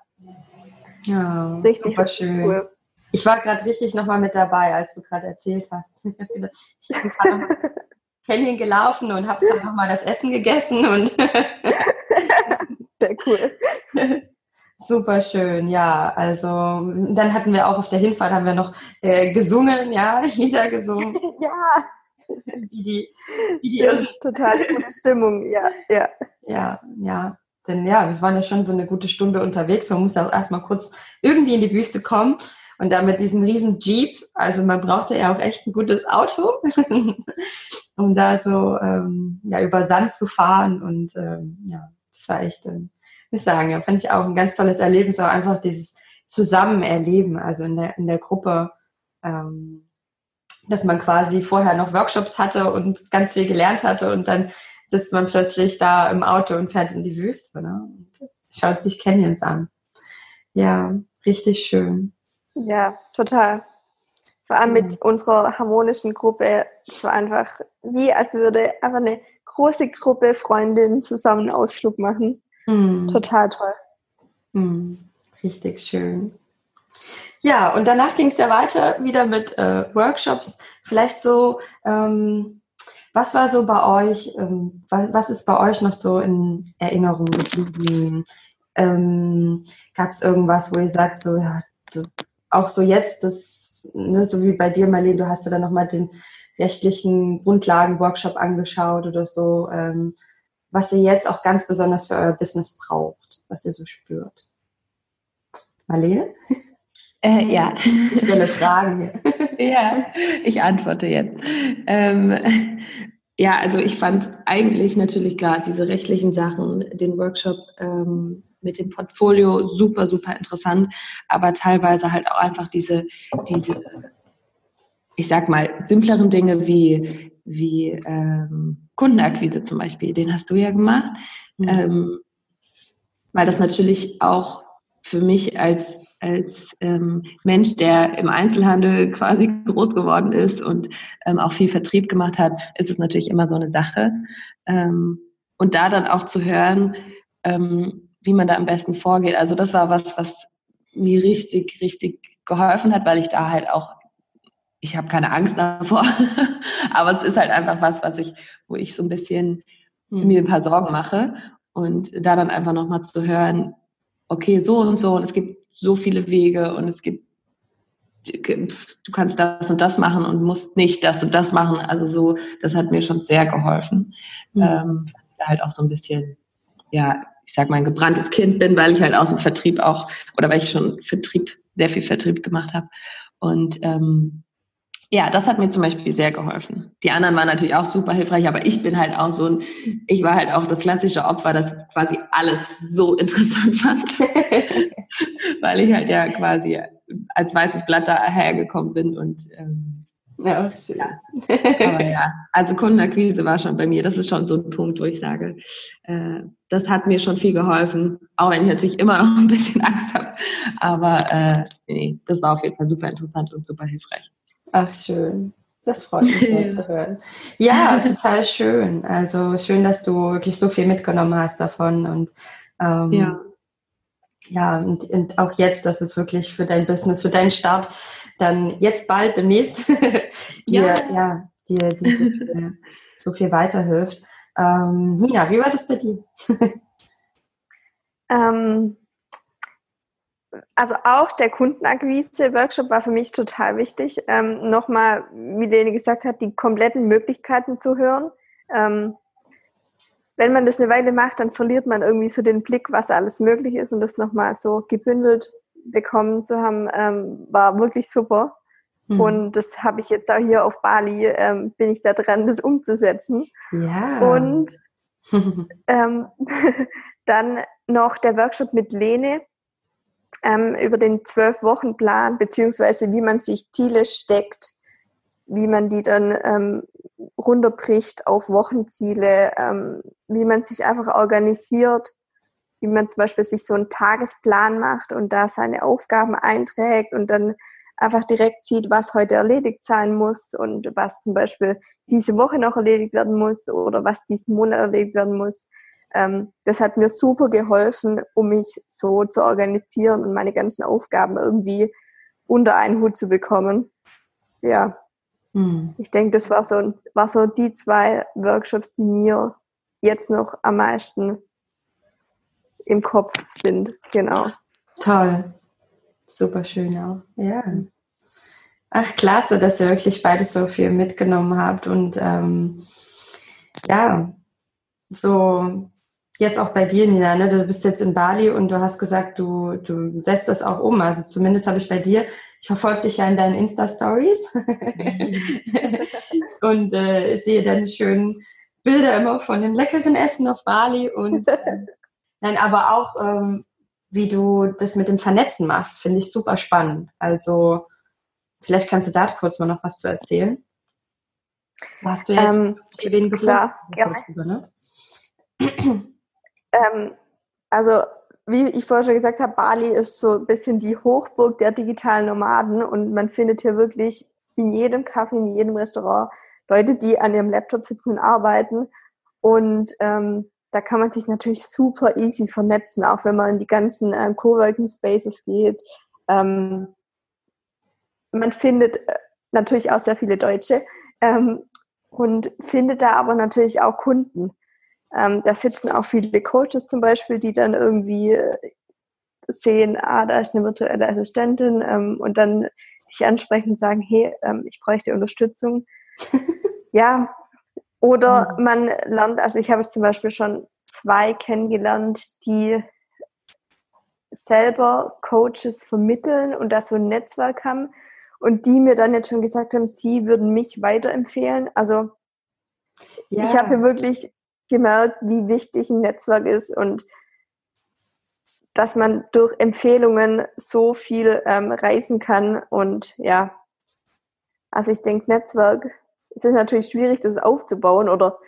Ja, richtig super schön. Cool. Ich war gerade richtig nochmal mit dabei, als du gerade erzählt hast. ich bin gerade Canyon gelaufen und habe dann nochmal das Essen gegessen und sehr cool. Super schön, ja. Also dann hatten wir auch auf der Hinfahrt haben wir noch äh, gesungen, ja, Lieder gesungen. ja. Wie die, wie die Stimmt, total gute Stimmung, ja, ja. Ja, ja. denn ja, wir waren ja schon so eine gute Stunde unterwegs. Man muss auch erstmal kurz irgendwie in die Wüste kommen. Und da mit diesem riesen Jeep, also man brauchte ja auch echt ein gutes Auto, um da so ähm, ja, über Sand zu fahren. Und ähm, ja, das war echt, ähm, ich sagen, ja, fand ich auch ein ganz tolles Erlebnis, auch einfach dieses Zusammenerleben, also in der, in der Gruppe, ähm, dass man quasi vorher noch Workshops hatte und ganz viel gelernt hatte und dann sitzt man plötzlich da im Auto und fährt in die Wüste ne? und schaut sich Canyons an. Ja, richtig schön. Ja, total. Vor allem mit unserer harmonischen Gruppe. Es war einfach wie, als würde einfach eine große Gruppe Freundinnen zusammen einen Ausflug machen. Mhm. Total toll. Mhm. Richtig schön. Ja, und danach ging es ja weiter wieder mit äh, Workshops. Vielleicht so, ähm, was war so bei euch, ähm, was, ist bei euch noch so in Erinnerung geblieben? Ähm, Gab es irgendwas, wo ihr sagt, so, ja, so, auch so jetzt, das, ne, so wie bei dir, Marlene, du hast ja dann nochmal den rechtlichen Grundlagen-Workshop angeschaut oder so, ähm, was ihr jetzt auch ganz besonders für euer Business braucht, was ihr so spürt. Marlene? Äh, ja. Ich stelle Fragen hier. ja, ich antworte jetzt. Ähm, ja, also ich fand eigentlich natürlich gerade diese rechtlichen Sachen, den Workshop ähm, mit dem Portfolio super, super interessant, aber teilweise halt auch einfach diese, diese ich sag mal, simpleren Dinge wie, wie ähm, Kundenakquise zum Beispiel, den hast du ja gemacht, mhm. ähm, weil das natürlich auch für mich als, als ähm, Mensch, der im Einzelhandel quasi groß geworden ist und ähm, auch viel Vertrieb gemacht hat, ist es natürlich immer so eine Sache. Ähm, und da dann auch zu hören, ähm, wie man da am besten vorgeht. Also das war was, was mir richtig, richtig geholfen hat, weil ich da halt auch, ich habe keine Angst davor, aber es ist halt einfach was, was ich, wo ich so ein bisschen mhm. mir ein paar Sorgen mache und da dann einfach nochmal zu hören, okay, so und so und es gibt so viele Wege und es gibt, du kannst das und das machen und musst nicht das und das machen. Also so, das hat mir schon sehr geholfen. Mhm. Ähm, da halt auch so ein bisschen, ja, ich sag mal, ein gebranntes Kind bin, weil ich halt aus dem Vertrieb auch, oder weil ich schon Vertrieb, sehr viel Vertrieb gemacht habe. Und ähm, ja, das hat mir zum Beispiel sehr geholfen. Die anderen waren natürlich auch super hilfreich, aber ich bin halt auch so ein, ich war halt auch das klassische Opfer, das quasi alles so interessant fand, weil ich halt ja quasi als weißes Blatt dahergekommen bin und ähm, ja, schön. Ja. Aber ja, also Kundenakquise war schon bei mir, das ist schon so ein Punkt, wo ich sage, äh, das hat mir schon viel geholfen, auch wenn ich natürlich immer noch ein bisschen Angst habe. Aber äh, nee, das war auf jeden Fall super interessant und super hilfreich. Ach, schön. Das freut mich sehr zu hören. Ja, total schön. Also schön, dass du wirklich so viel mitgenommen hast davon und ähm, ja. Ja, und, und auch jetzt, dass es wirklich für dein Business, für deinen Start dann jetzt bald demnächst dir, ja. ja, dir, dir so, viel, so viel weiterhilft. Ähm, Nina, wie war das bei dir? ähm, also auch der Kundenakquise-Workshop war für mich total wichtig. Ähm, Nochmal, wie Lene gesagt hat, die kompletten Möglichkeiten zu hören. Ähm, wenn man das eine Weile macht, dann verliert man irgendwie so den Blick, was alles möglich ist und das nochmal so gebündelt bekommen zu haben, ähm, war wirklich super. Mhm. Und das habe ich jetzt auch hier auf Bali, ähm, bin ich da dran, das umzusetzen. Ja. Und ähm, dann noch der Workshop mit Lene ähm, über den Zwölf-Wochen-Plan, beziehungsweise wie man sich Ziele steckt, wie man die dann ähm, runterbricht auf Wochenziele, ähm, wie man sich einfach organisiert, wie man zum Beispiel sich so einen Tagesplan macht und da seine Aufgaben einträgt und dann einfach direkt sieht, was heute erledigt sein muss und was zum Beispiel diese Woche noch erledigt werden muss oder was diesen Monat erledigt werden muss. Ähm, das hat mir super geholfen, um mich so zu organisieren und meine ganzen Aufgaben irgendwie unter einen Hut zu bekommen. Ja. Hm. Ich denke, das war so, war so die zwei Workshops, die mir jetzt noch am meisten im Kopf sind. Genau. Toll. Super schön auch. Ja. Ach, klasse, dass ihr wirklich beides so viel mitgenommen habt und ähm, ja, so jetzt auch bei dir, Nina, ne? du bist jetzt in Bali und du hast gesagt, du, du setzt das auch um. Also zumindest habe ich bei dir, ich verfolge dich ja in deinen Insta-Stories und äh, sehe deine schönen Bilder immer von dem leckeren Essen auf Bali und äh, nein, aber auch ähm, wie du das mit dem Vernetzen machst, finde ich super spannend. Also vielleicht kannst du da kurz mal noch was zu erzählen. Hast du jetzt ähm, wen gefunden? Klar, darüber, ne? ähm, also wie ich vorher schon gesagt habe, Bali ist so ein bisschen die Hochburg der digitalen Nomaden und man findet hier wirklich in jedem Café, in jedem Restaurant Leute, die an ihrem Laptop sitzen und arbeiten. Und ähm, da kann man sich natürlich super easy vernetzen, auch wenn man in die ganzen äh, Coworking Spaces geht. Ähm, man findet äh, natürlich auch sehr viele Deutsche ähm, und findet da aber natürlich auch Kunden. Ähm, da sitzen auch viele Coaches zum Beispiel, die dann irgendwie äh, sehen, ah, da ist eine virtuelle Assistentin ähm, und dann dich ansprechen und sagen, hey, ähm, ich bräuchte Unterstützung. ja, oder man lernt, also ich habe zum Beispiel schon zwei kennengelernt, die selber Coaches vermitteln und da so ein Netzwerk haben und die mir dann jetzt schon gesagt haben, sie würden mich weiterempfehlen. Also ja. ich habe wirklich gemerkt, wie wichtig ein Netzwerk ist und dass man durch Empfehlungen so viel ähm, reisen kann. Und ja, also ich denke, Netzwerk, es ist natürlich schwierig, das aufzubauen oder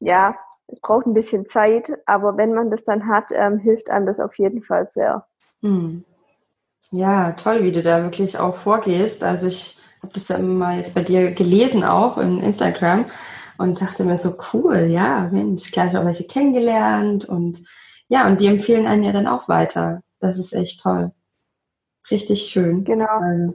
ja, es braucht ein bisschen Zeit, aber wenn man das dann hat, ähm, hilft einem das auf jeden Fall sehr. Hm. Ja, toll, wie du da wirklich auch vorgehst. Also ich habe das ja immer jetzt bei dir gelesen auch in Instagram und dachte mir so cool, ja, Mensch, gleich auch welche kennengelernt und ja, und die empfehlen einen ja dann auch weiter. Das ist echt toll. Richtig schön. Genau. Also,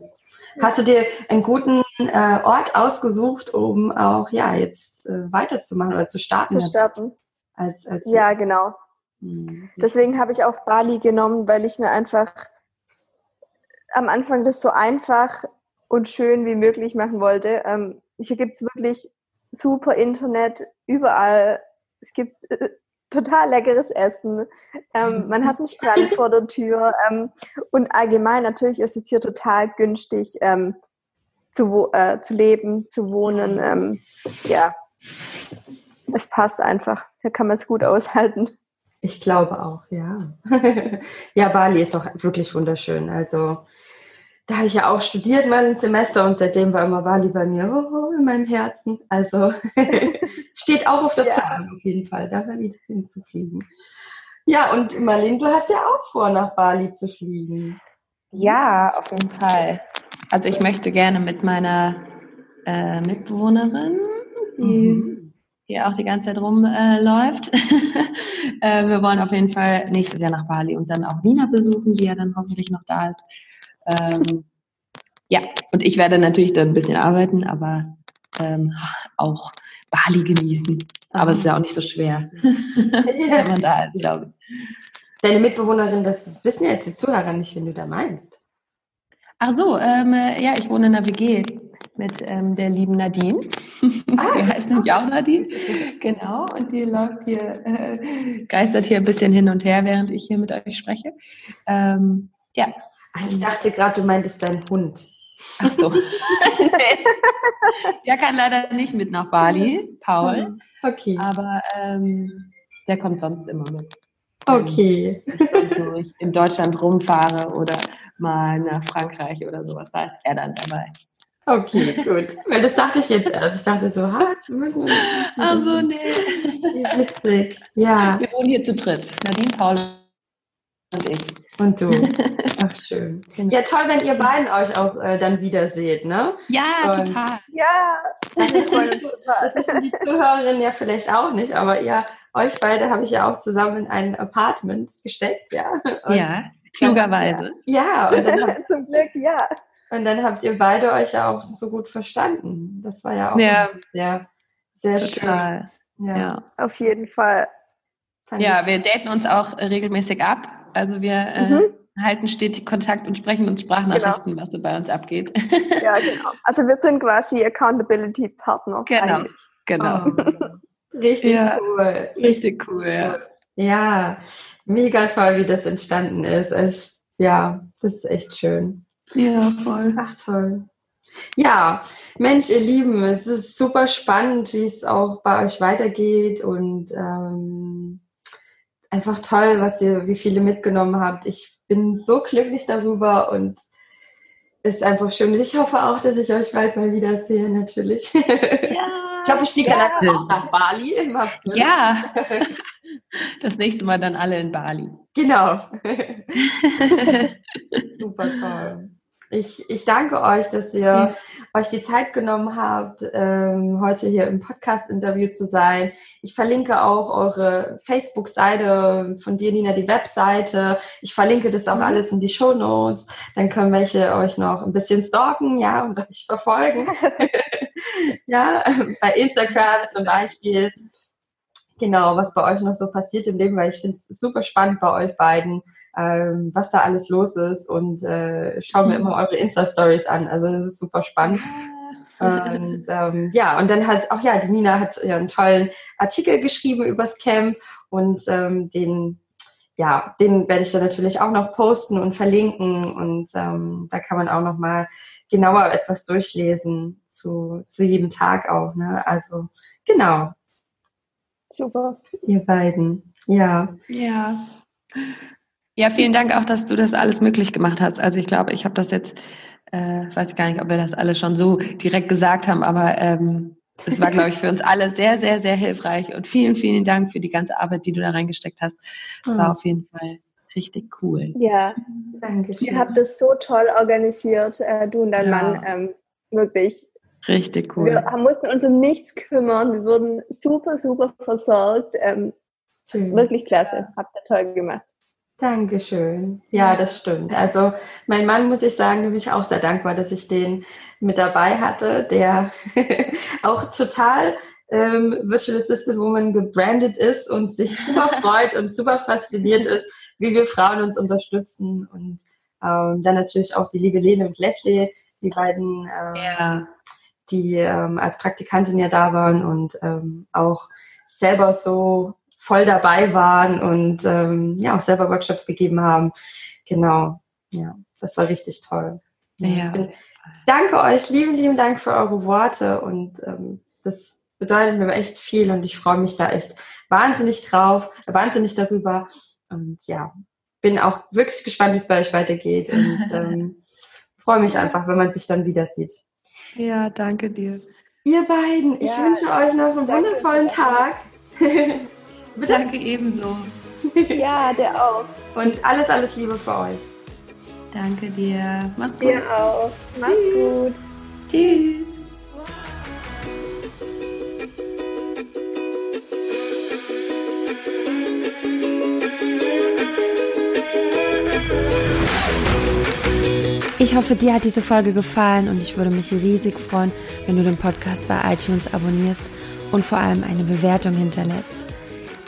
hast du dir einen guten äh, Ort ausgesucht, um auch ja jetzt äh, weiterzumachen oder zu starten? Zu starten. Als, als ja, genau. Hm. Deswegen habe ich auch Bali genommen, weil ich mir einfach am Anfang das so einfach und schön wie möglich machen wollte. Ähm, hier gibt es wirklich super Internet, überall. Es gibt äh, total leckeres Essen. Ähm, man hat einen Strand vor der Tür. Ähm, und allgemein natürlich ist es hier total günstig ähm, zu, äh, zu leben, zu wohnen. Ähm, ja, es passt einfach. Hier kann man es gut aushalten. Ich glaube auch, ja. ja, Bali ist auch wirklich wunderschön. Also da habe ich ja auch studiert mal ein Semester und seitdem war immer Bali bei mir oh, in meinem Herzen. Also steht auch auf der ja. Planung auf jeden Fall, da mal wieder hinzufliegen. Ja, und Marlene, du hast ja auch vor, nach Bali zu fliegen. Ja, auf jeden Fall. Also ich möchte gerne mit meiner äh, Mitbewohnerin, die mhm. hier auch die ganze Zeit rumläuft, äh, äh, wir wollen auf jeden Fall nächstes Jahr nach Bali und dann auch Nina besuchen, die ja dann hoffentlich noch da ist. Ähm, ja, und ich werde natürlich dann ein bisschen arbeiten, aber ähm, auch Bali genießen. Aber es ist ja auch nicht so schwer, wenn man da ist, glaube ich. Deine Mitbewohnerin, das wissen ja jetzt die Zuhörer nicht, wenn du da meinst. Ach so, ähm, ja, ich wohne in einer WG mit ähm, der lieben Nadine. Ah, die heißt nämlich auch Nadine. Genau, und die läuft hier, äh, geistert hier ein bisschen hin und her, während ich hier mit euch spreche. Ähm, ja, Ah, ich dachte gerade, du meintest deinen Hund. Ach so. der kann leider nicht mit nach Bali, Paul. Okay. Aber ähm, der kommt sonst immer mit. Okay. Wenn ich in Deutschland rumfahre oder mal nach Frankreich oder sowas, da ist er dann dabei. Okay, gut. Weil das dachte ich jetzt erst. Ich dachte so, ha, also nee. Witzig. Ja. Wir wohnen hier zu dritt. Nadine, Paul und ich. Und du. Ach, schön. Genau. Ja, toll, wenn ihr beiden euch auch äh, dann wieder seht, ne? Ja, und total. Ja. Das ist, die, das ist die Zuhörerin ja vielleicht auch nicht, aber ihr, euch beide habe ich ja auch zusammen in ein Apartment gesteckt, ja. Und ja, klugerweise. Ja, und dann habt, zum Glück, ja. Und dann habt ihr beide euch ja auch so gut verstanden. Das war ja auch ja. sehr, sehr total. schön. Ja. ja. Auf jeden Fall. Fand ja, wir daten uns auch regelmäßig ab also wir äh, mhm. äh, halten stetig Kontakt und sprechen uns Sprachnachrichten, genau. was so bei uns abgeht. Ja, genau. Also wir sind quasi Accountability-Partner. Genau, eigentlich. genau. Oh. Richtig ja, cool. Richtig cool, ja. Ja, mega toll, wie das entstanden ist. Also, ja, das ist echt schön. Ja, voll. Ach, toll. Ja, Mensch, ihr Lieben, es ist super spannend, wie es auch bei euch weitergeht und ähm, einfach toll, was ihr, wie viele mitgenommen habt. Ich bin so glücklich darüber und ist einfach schön. Ich hoffe auch, dass ich euch bald mal wiedersehe, natürlich. Ja, ich glaube, ich fliege ja. dann auch nach Bali. Ja, das nächste Mal dann alle in Bali. Genau. Super toll. Ich, ich danke euch, dass ihr ja. euch die Zeit genommen habt, ähm, heute hier im Podcast-Interview zu sein. Ich verlinke auch eure Facebook-Seite von dir, Nina, die Webseite. Ich verlinke das auch mhm. alles in die Show Notes. Dann können welche euch noch ein bisschen stalken, ja, und euch verfolgen. ja, bei Instagram zum Beispiel. Genau, was bei euch noch so passiert im Leben, weil ich finde es super spannend bei euch beiden ähm, was da alles los ist und äh, schaue mir immer eure Insta-Stories an. Also das ist super spannend. und ähm, ja, und dann hat auch ja, die Nina hat ja einen tollen Artikel geschrieben übers Camp und ähm, den ja, den werde ich dann natürlich auch noch posten und verlinken und ähm, da kann man auch noch mal genauer etwas durchlesen zu, zu jedem Tag auch. Ne? Also genau. Super. Ihr beiden. Ja. Ja. Ja, vielen Dank auch, dass du das alles möglich gemacht hast. Also ich glaube, ich habe das jetzt, äh, weiß ich gar nicht, ob wir das alle schon so direkt gesagt haben, aber ähm, es war, glaube ich, für uns alle sehr, sehr, sehr hilfreich. Und vielen, vielen Dank für die ganze Arbeit, die du da reingesteckt hast. Es war auf jeden Fall richtig cool. Ja, Dankeschön. Ihr habt das so toll organisiert, äh, du und dein ja. Mann. Ähm, wirklich. Richtig cool. Wir mussten uns um nichts kümmern. Wir wurden super, super versorgt. Ähm, wirklich klasse. Habt ihr toll gemacht. Dankeschön. Ja, das stimmt. Also mein Mann, muss ich sagen, bin ich auch sehr dankbar, dass ich den mit dabei hatte, der auch total ähm, Virtual Assistant Woman gebrandet ist und sich super freut und super fasziniert ist, wie wir Frauen uns unterstützen. Und ähm, dann natürlich auch die liebe Lene und Leslie, die beiden, ähm, ja. die ähm, als Praktikantin ja da waren und ähm, auch selber so voll dabei waren und ähm, ja auch selber Workshops gegeben haben. Genau, ja, das war richtig toll. Ja. Bin, danke euch, lieben, lieben Dank für eure Worte und ähm, das bedeutet mir echt viel und ich freue mich da echt wahnsinnig drauf, wahnsinnig darüber und ja, bin auch wirklich gespannt, wie es bei euch weitergeht und ähm, freue mich einfach, wenn man sich dann wieder sieht. Ja, danke dir. Ihr beiden, ich ja, wünsche euch noch einen wundervollen Tag. Bitte? Danke ebenso. ja, der auch. Und alles, alles Liebe für euch. Danke dir. Mach gut. Dir auch. Mach's gut. Tschüss. Ich hoffe, dir hat diese Folge gefallen und ich würde mich riesig freuen, wenn du den Podcast bei iTunes abonnierst und vor allem eine Bewertung hinterlässt.